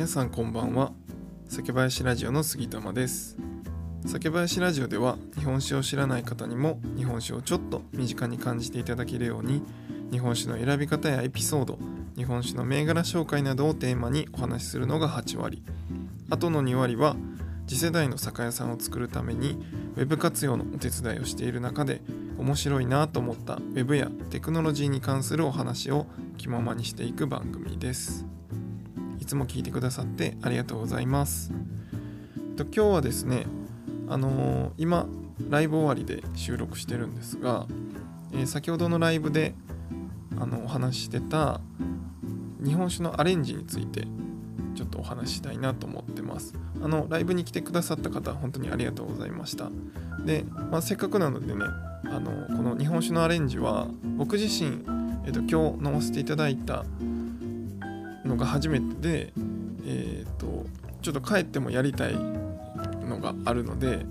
皆さんこんばんは。酒林ラジオの杉玉です。酒林ラジオでは日本酒を知らない方にも日本酒をちょっと身近に感じていただけるように日本酒の選び方やエピソード日本酒の銘柄紹介などをテーマにお話しするのが8割。あとの2割は次世代の酒屋さんを作るために Web 活用のお手伝いをしている中で面白いなと思った Web やテクノロジーに関するお話を気ままにしていく番組です。つも聞いてくださってありがとうございます。と今日はですねあのー今ライブ終わりで収録してるんですが、えー先ほどのライブであのお話ししてた日本酒のアレンジについてちょっとお話したいなと思ってます。あのライブに来てくださった方本当にありがとうございました。で、まあ、せっかくなのでねあのこの日本酒のアレンジは僕自身、えっと今日飲ませていただいたのが初めてでえっとちょっと帰ってもやりたいのがあるので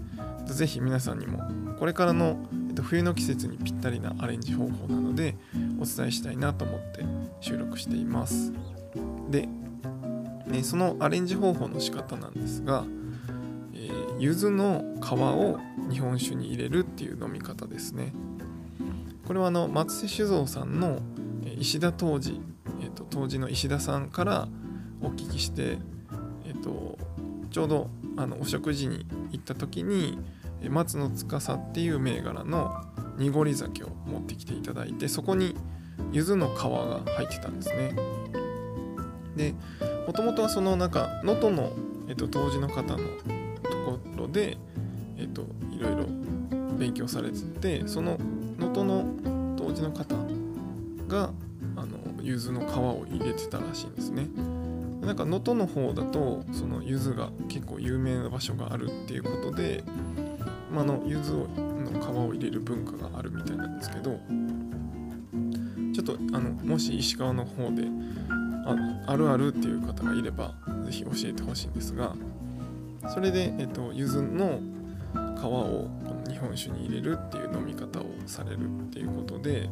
ぜひ皆さんにもこれからの、えっと、冬の季節にぴったりなアレンジ方法なのでお伝えしたいなと思って収録しています。で、ね、そのアレンジ方法の仕方なんですが、えー柚子の皮を日本酒に入れるっていう飲み方ですね。これはあの松瀬酒造さんの石田当時、えー、と当時の石田さんからお聞きして、えー、とちょうどあのお食事に行った時に松の司っていう銘柄の濁り酒を持ってきていただいてそこに柚子の皮が入ってたんですね。でもともとはそのなんか能登の、えっと、当時の方のところで、えっと、いろいろ勉強されててその能登の当時の方が柚子の皮を入れてたらしいんですね。なんか能登の方だとその柚子が結構有名な場所があるっていうことで、まあ、の柚子の皮を入れる文化があるみたいなんですけどちょっとあのもし石川の方でああるあるっていう方がいればぜひ教えてほしいんですがそれで、えっと、柚子の皮をこの日本酒に入れるっていう飲み方をされるっていうことで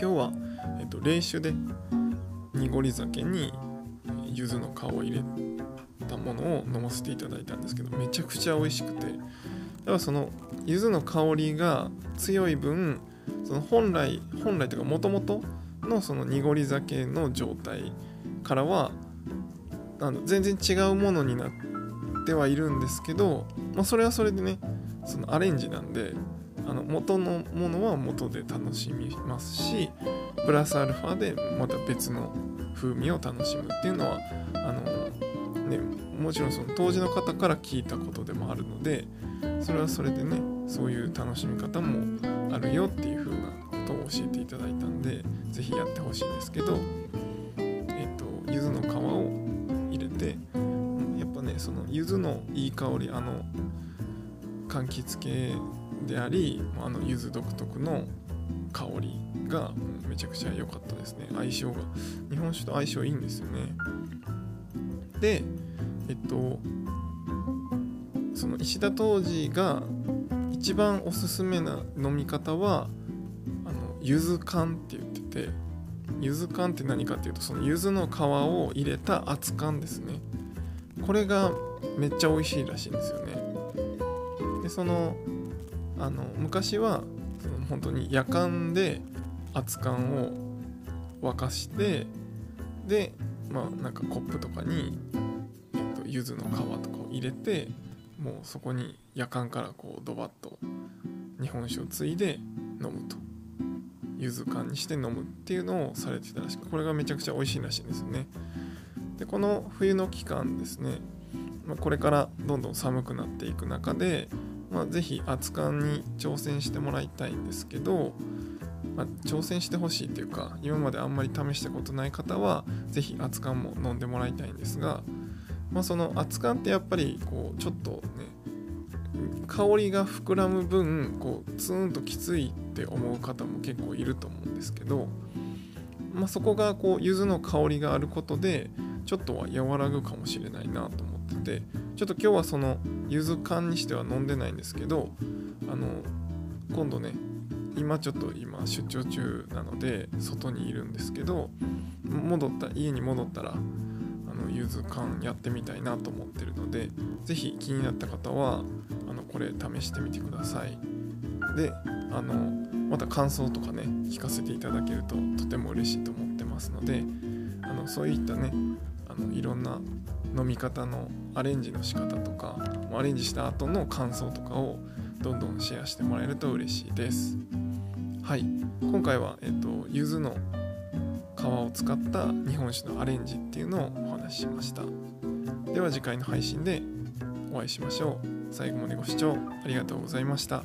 今日は、えっと、冷酒で濁り酒にえ柚子の皮を入れたものを飲ませていただいたんですけどめちゃくちゃ美味しくて。だからその柚子の香りが強い分その本来本来というかもともとのその濁り酒の状態からはあの全然違うものになってはいるんですけど、まあ、それはそれでねそのアレンジなんであの元のものは元で楽しみますしプラスアルファでまた別の風味を楽しむっていうのはあの、ね、もちろんその当時の方から聞いたことでもあるのでそれはそれでねそういう楽しみ方もあるよっていう風なことを教えていただいたんで是非やってほしいんですけどえっ、と柚子の皮を入れてやっぱねその柚子のいい香りあの柑橘系でありあの柚子独特の香りがめちゃくちゃ良かったですね。相性が。日本酒と相性いいんですよね。でえっとその石田当時が一番おすすめな飲み方はあの柚子缶って言ってて柚子缶って何かっていうとその柚子の皮を入れた熱燗ですね。これがめっちゃ美味しいらしいんですよね。でそのあの昔はその本当に夜間で熱燗を沸かしてでまあなんかコップとかに、えっと、柚子の皮とかを入れてもうそこに夜間からこうドバッと日本酒をついで飲むと。柚子缶にして飲むっていうのをされてたらしくこれがめちゃくちゃ美味しいらしいんですよね。でこの冬の期間ですね、まあ、これからどんどん寒くなっていく中で、まあ、ぜひ熱燗に挑戦してもらいたいんですけど、まあ、挑戦してほしいっていうか今まであんまり試したことない方はぜひ熱燗も飲んでもらいたいんですが、まあ、その熱燗ってやっぱりこうちょっとね香りが膨らむ分こうツーンときついって思う方も結構いると思うんですけど、まあ、そこがこう柚子の香りがあることでちょっとは和らぐかもしれないなと思っててちょっと今日はその柚子缶にしては飲んでないんですけどあの今度ね今ちょっと今出張中なので外にいるんですけど戻った家に戻ったらあの柚子缶やってみたいなと思ってるので是非気になった方はあのこれ試してみてください。であのまた感想とかね聞かせていただけるととても嬉しいと思ってますのであのそういったねあのいろんな飲み方のアレンジの仕方とかアレンジした後の感想とかをどんどんシェアしてもらえると嬉しいです。はい。今回は、えっと、柚子の皮を使った日本酒のアレンジっていうのをお話ししました。では次回の配信でお会いしましょう。最後までご視聴ありがとうございました。